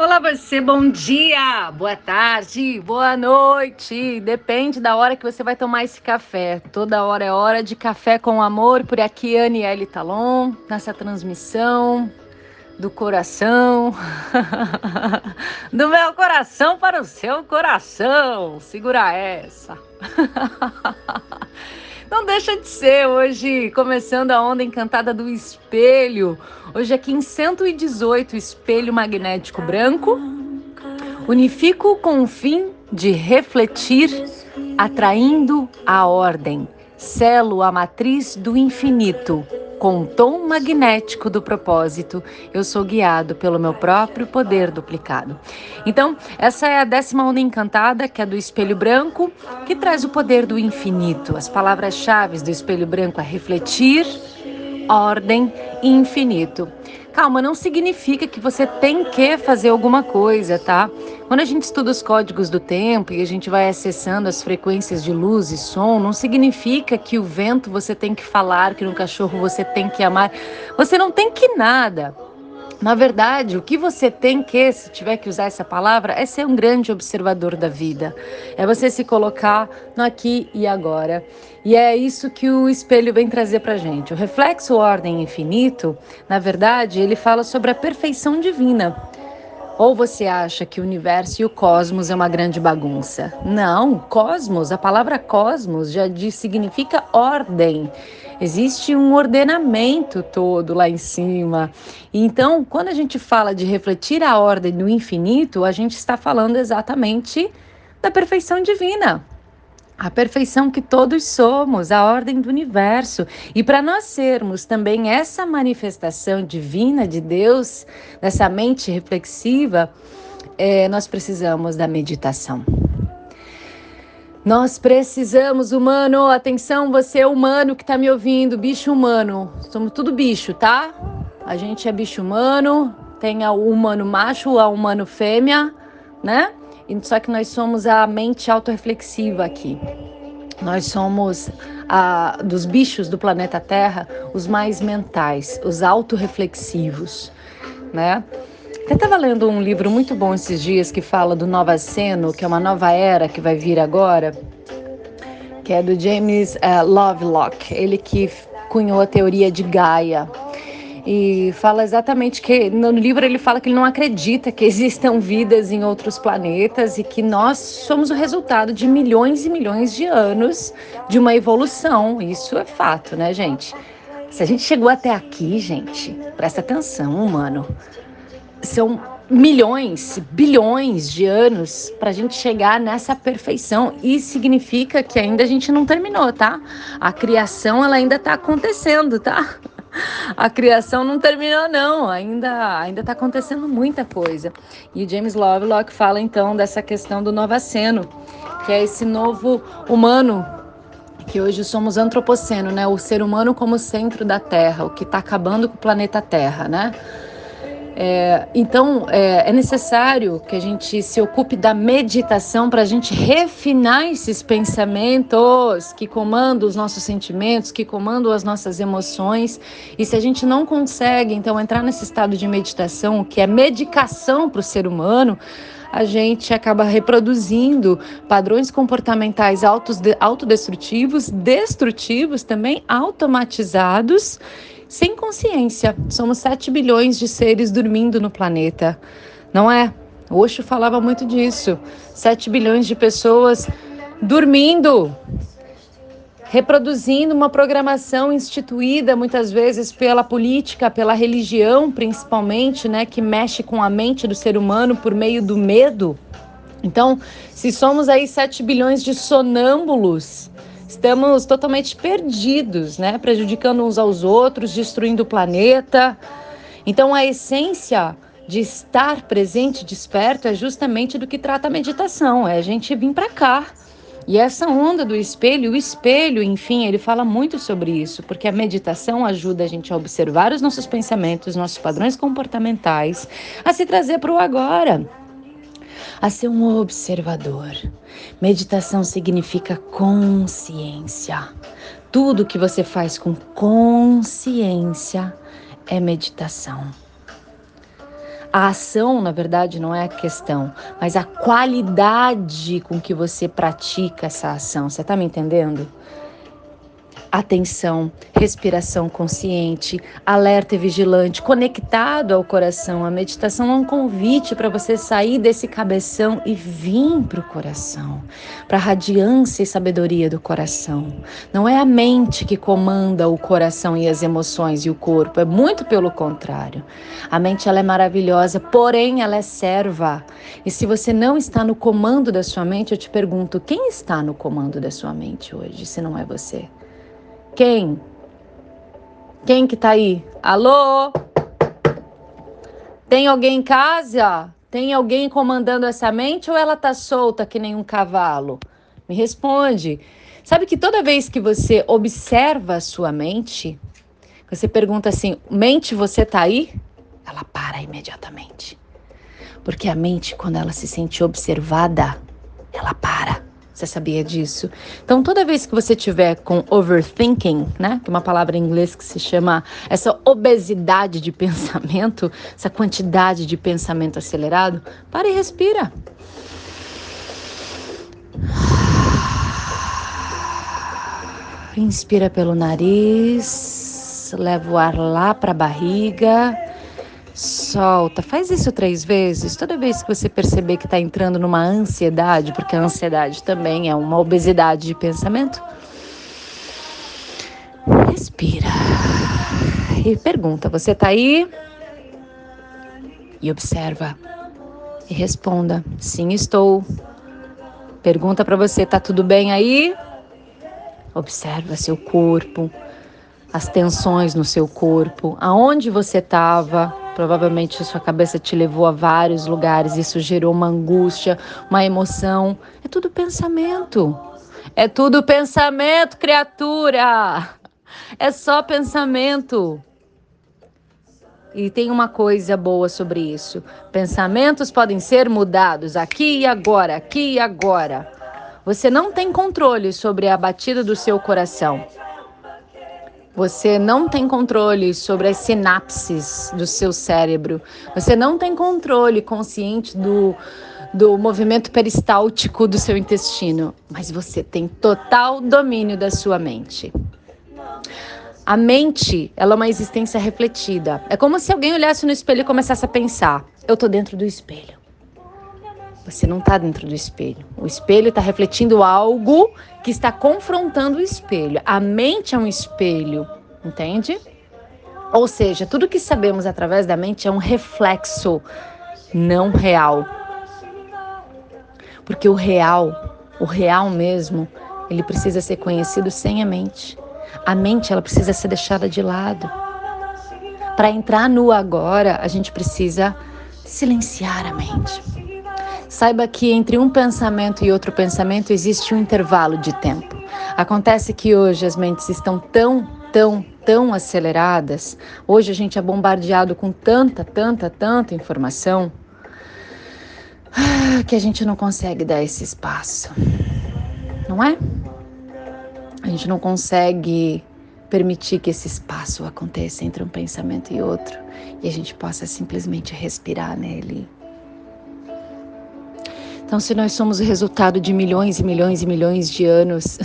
Olá, você, bom dia, boa tarde, boa noite. Depende da hora que você vai tomar esse café. Toda hora é hora de café com amor. Por aqui, Aniele Talon, nessa transmissão do coração, do meu coração para o seu coração. Segura essa. Não deixa de ser hoje, começando a onda encantada do espelho. Hoje aqui em 118, espelho magnético branco. Unifico com o fim de refletir, atraindo a ordem. Selo a matriz do infinito com o tom magnético do propósito, eu sou guiado pelo meu próprio poder duplicado. Então, essa é a décima onda encantada, que é do espelho branco, que traz o poder do infinito. As palavras-chave do espelho branco é refletir, ordem e infinito. Calma, não significa que você tem que fazer alguma coisa, tá? Quando a gente estuda os códigos do tempo e a gente vai acessando as frequências de luz e som, não significa que o vento você tem que falar, que no cachorro você tem que amar. Você não tem que nada. Na verdade, o que você tem que, se tiver que usar essa palavra, é ser um grande observador da vida. É você se colocar no aqui e agora. E é isso que o espelho vem trazer para gente. O reflexo ordem infinito, na verdade, ele fala sobre a perfeição divina. Ou você acha que o universo e o cosmos é uma grande bagunça? Não, cosmos, a palavra cosmos já diz, significa ordem. Existe um ordenamento todo lá em cima. Então, quando a gente fala de refletir a ordem do infinito, a gente está falando exatamente da perfeição divina. A perfeição que todos somos, a ordem do universo. E para nós sermos também essa manifestação divina de Deus, dessa mente reflexiva, é, nós precisamos da meditação. Nós precisamos, humano, atenção, você é humano que está me ouvindo, bicho humano. Somos tudo bicho, tá? A gente é bicho humano, tem o humano macho, a humano fêmea, né? Só que nós somos a mente autorreflexiva aqui. Nós somos a, dos bichos do planeta Terra os mais mentais, os autorreflexivos, né? Eu estava lendo um livro muito bom esses dias que fala do Nova Seno, que é uma nova era que vai vir agora, que é do James uh, Lovelock, ele que cunhou a teoria de Gaia. E fala exatamente que no livro ele fala que ele não acredita que existam vidas em outros planetas e que nós somos o resultado de milhões e milhões de anos de uma evolução. Isso é fato, né, gente? Se a gente chegou até aqui, gente, presta atenção, humano são milhões, bilhões de anos para a gente chegar nessa perfeição e significa que ainda a gente não terminou, tá? A criação ela ainda está acontecendo, tá? A criação não terminou não, ainda ainda está acontecendo muita coisa. E James Lovelock fala então dessa questão do novaceno, que é esse novo humano que hoje somos antropoceno, né? O ser humano como centro da Terra, o que está acabando com o planeta Terra, né? É, então, é, é, necessário que a gente se ocupe da meditação para a gente refinar esses pensamentos que comandam os nossos sentimentos, que comandam as nossas emoções. E se a gente não consegue, então, entrar nesse estado de meditação, que é medicação para o ser humano, a gente acaba reproduzindo padrões comportamentais autodestrutivos, destrutivos também, automatizados sem consciência. Somos 7 bilhões de seres dormindo no planeta, não é? O Osho falava muito disso. 7 bilhões de pessoas dormindo, reproduzindo uma programação instituída muitas vezes pela política, pela religião, principalmente, né, que mexe com a mente do ser humano por meio do medo. Então, se somos aí 7 bilhões de sonâmbulos, Estamos totalmente perdidos, né? Prejudicando uns aos outros, destruindo o planeta. Então, a essência de estar presente, desperto, é justamente do que trata a meditação. É a gente vir para cá. E essa onda do espelho, o espelho, enfim, ele fala muito sobre isso, porque a meditação ajuda a gente a observar os nossos pensamentos, nossos padrões comportamentais, a se trazer para o agora a ser um observador. Meditação significa consciência. Tudo que você faz com consciência é meditação. A ação, na verdade, não é a questão, mas a qualidade com que você pratica essa ação. Você está me entendendo? Atenção, respiração consciente, alerta e vigilante, conectado ao coração. A meditação é um convite para você sair desse cabeção e vir para o coração, para a radiância e sabedoria do coração. Não é a mente que comanda o coração e as emoções e o corpo, é muito pelo contrário. A mente ela é maravilhosa, porém ela é serva. E se você não está no comando da sua mente, eu te pergunto, quem está no comando da sua mente hoje, se não é você? Quem? Quem que tá aí? Alô? Tem alguém em casa? Tem alguém comandando essa mente ou ela tá solta que nem um cavalo? Me responde. Sabe que toda vez que você observa a sua mente, você pergunta assim: mente, você tá aí? Ela para imediatamente. Porque a mente, quando ela se sente observada, ela para. Você sabia disso? Então, toda vez que você tiver com overthinking, né, que é uma palavra em inglês que se chama essa obesidade de pensamento, essa quantidade de pensamento acelerado, para e respira. Inspira pelo nariz, leva o ar lá para a barriga Solta, faz isso três vezes. Toda vez que você perceber que está entrando numa ansiedade, porque a ansiedade também é uma obesidade de pensamento, respira e pergunta: Você está aí? E observa e responda: Sim, estou. Pergunta para você: Tá tudo bem aí? Observa seu corpo, as tensões no seu corpo, aonde você estava Provavelmente a sua cabeça te levou a vários lugares, isso gerou uma angústia, uma emoção. É tudo pensamento. É tudo pensamento, criatura. É só pensamento. E tem uma coisa boa sobre isso: pensamentos podem ser mudados aqui e agora, aqui e agora. Você não tem controle sobre a batida do seu coração. Você não tem controle sobre as sinapses do seu cérebro. Você não tem controle consciente do, do movimento peristáltico do seu intestino, mas você tem total domínio da sua mente. A mente, ela é uma existência refletida. É como se alguém olhasse no espelho e começasse a pensar: eu tô dentro do espelho. Você não está dentro do espelho. O espelho está refletindo algo que está confrontando o espelho. A mente é um espelho, entende? Ou seja, tudo que sabemos através da mente é um reflexo não real. Porque o real, o real mesmo, ele precisa ser conhecido sem a mente. A mente, ela precisa ser deixada de lado. Para entrar no agora, a gente precisa silenciar a mente. Saiba que entre um pensamento e outro pensamento existe um intervalo de tempo. Acontece que hoje as mentes estão tão, tão, tão aceleradas. Hoje a gente é bombardeado com tanta, tanta, tanta informação que a gente não consegue dar esse espaço. Não é? A gente não consegue permitir que esse espaço aconteça entre um pensamento e outro e a gente possa simplesmente respirar nele então, se nós somos o resultado de milhões e milhões e milhões de anos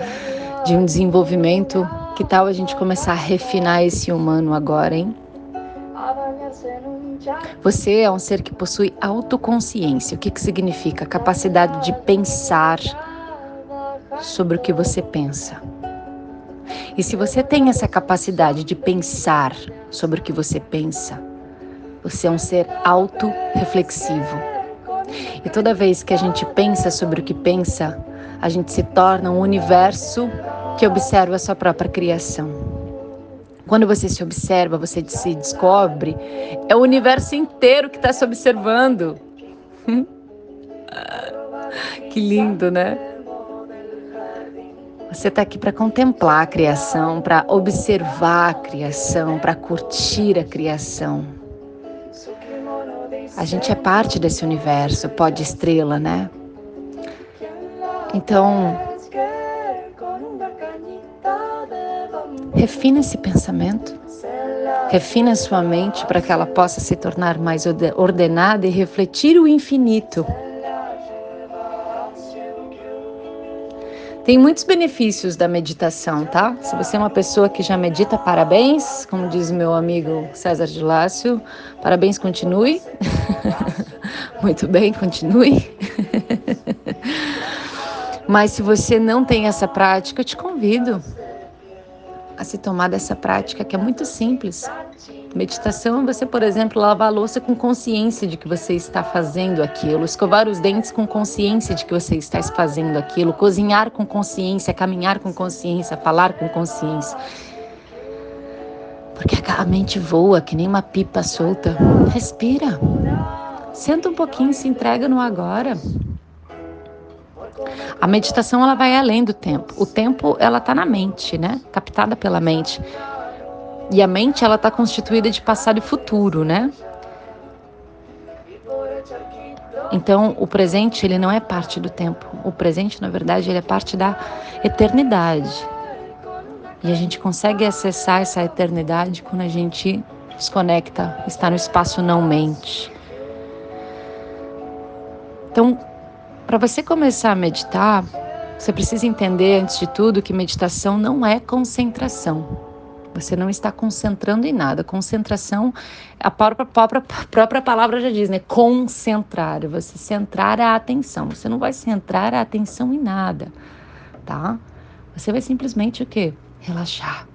de um desenvolvimento, que tal a gente começar a refinar esse humano agora, hein? Você é um ser que possui autoconsciência. O que, que significa? Capacidade de pensar sobre o que você pensa. E se você tem essa capacidade de pensar sobre o que você pensa, você é um ser autorreflexivo. E toda vez que a gente pensa sobre o que pensa, a gente se torna um universo que observa a sua própria criação. Quando você se observa, você se descobre, é o universo inteiro que está se observando. que lindo, né? Você está aqui para contemplar a criação, para observar a criação, para curtir a criação. A gente é parte desse universo, pode estrela, né? Então, refina esse pensamento. Refina sua mente para que ela possa se tornar mais ordenada e refletir o infinito. Tem muitos benefícios da meditação, tá? Se você é uma pessoa que já medita, parabéns, como diz meu amigo César de Lácio, parabéns, continue. Muito bem, continue. Mas se você não tem essa prática, eu te convido a se tomar dessa prática que é muito simples. Meditação é você, por exemplo, lavar a louça com consciência de que você está fazendo aquilo, escovar os dentes com consciência de que você está fazendo aquilo, cozinhar com consciência, caminhar com consciência, falar com consciência. Porque a mente voa que nem uma pipa solta. Respira. Senta um pouquinho, se entrega no agora. A meditação ela vai além do tempo. O tempo ela está na mente, né? Captada pela mente. E a mente ela está constituída de passado e futuro, né? Então, o presente ele não é parte do tempo. O presente, na verdade, ele é parte da eternidade. E a gente consegue acessar essa eternidade quando a gente desconecta, está no espaço não mente. Então, para você começar a meditar, você precisa entender antes de tudo que meditação não é concentração. Você não está concentrando em nada. Concentração, a própria, própria, própria palavra já diz, né? Concentrar. Você centrar a atenção. Você não vai centrar a atenção em nada, tá? Você vai simplesmente o quê? Relaxar.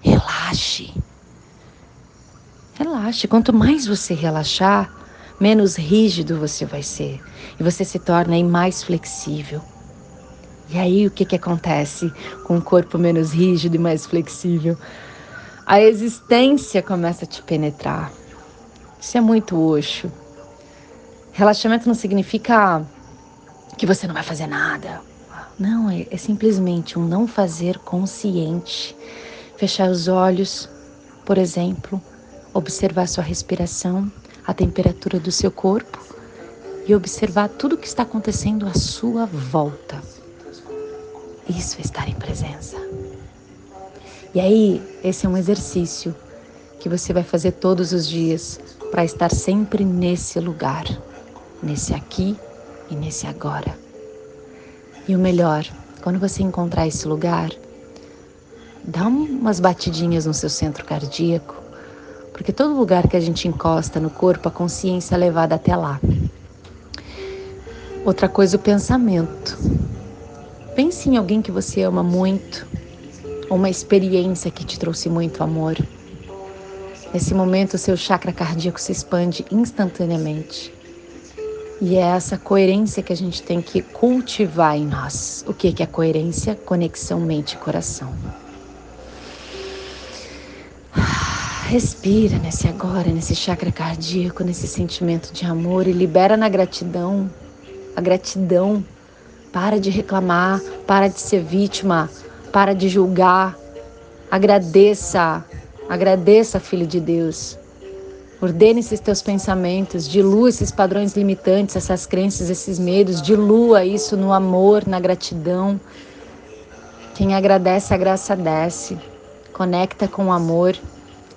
Relaxe. Relaxe. Quanto mais você relaxar, menos rígido você vai ser. E você se torna mais flexível. E aí o que, que acontece com o corpo menos rígido e mais flexível? A existência começa a te penetrar. Isso é muito oxo. Relaxamento não significa que você não vai fazer nada. Não, é, é simplesmente um não fazer consciente. Fechar os olhos, por exemplo, observar sua respiração, a temperatura do seu corpo e observar tudo o que está acontecendo à sua volta. Isso é estar em presença. E aí, esse é um exercício que você vai fazer todos os dias para estar sempre nesse lugar, nesse aqui e nesse agora. E o melhor, quando você encontrar esse lugar, dá umas batidinhas no seu centro cardíaco, porque todo lugar que a gente encosta no corpo, a consciência é levada até lá. Outra coisa, o pensamento. Pense em alguém que você ama muito, ou uma experiência que te trouxe muito amor. Nesse momento, o seu chakra cardíaco se expande instantaneamente. E é essa coerência que a gente tem que cultivar em nós. O que é coerência? Conexão mente Respira nesse agora, nesse chakra cardíaco, nesse sentimento de amor e libera na gratidão, a gratidão para de reclamar, para de ser vítima, para de julgar. Agradeça, agradeça, filho de Deus. Ordene esses teus pensamentos, dilua esses padrões limitantes, essas crenças, esses medos, dilua isso no amor, na gratidão. Quem agradece, a graça desce. Conecta com o amor,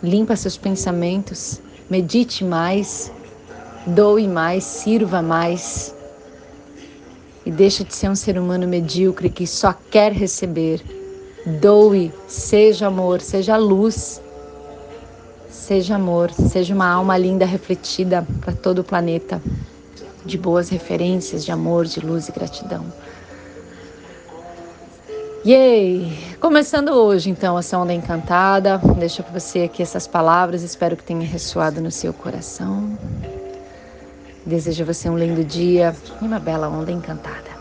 limpa seus pensamentos, medite mais, doe mais, sirva mais e deixa de ser um ser humano medíocre que só quer receber. Doe, seja amor, seja luz, seja amor, seja uma alma linda refletida para todo o planeta, de boas referências, de amor, de luz e gratidão. Yay! Começando hoje, então, essa onda encantada. Deixa para você aqui essas palavras, espero que tenha ressoado no seu coração. Desejo a você um lindo dia e uma bela onda encantada.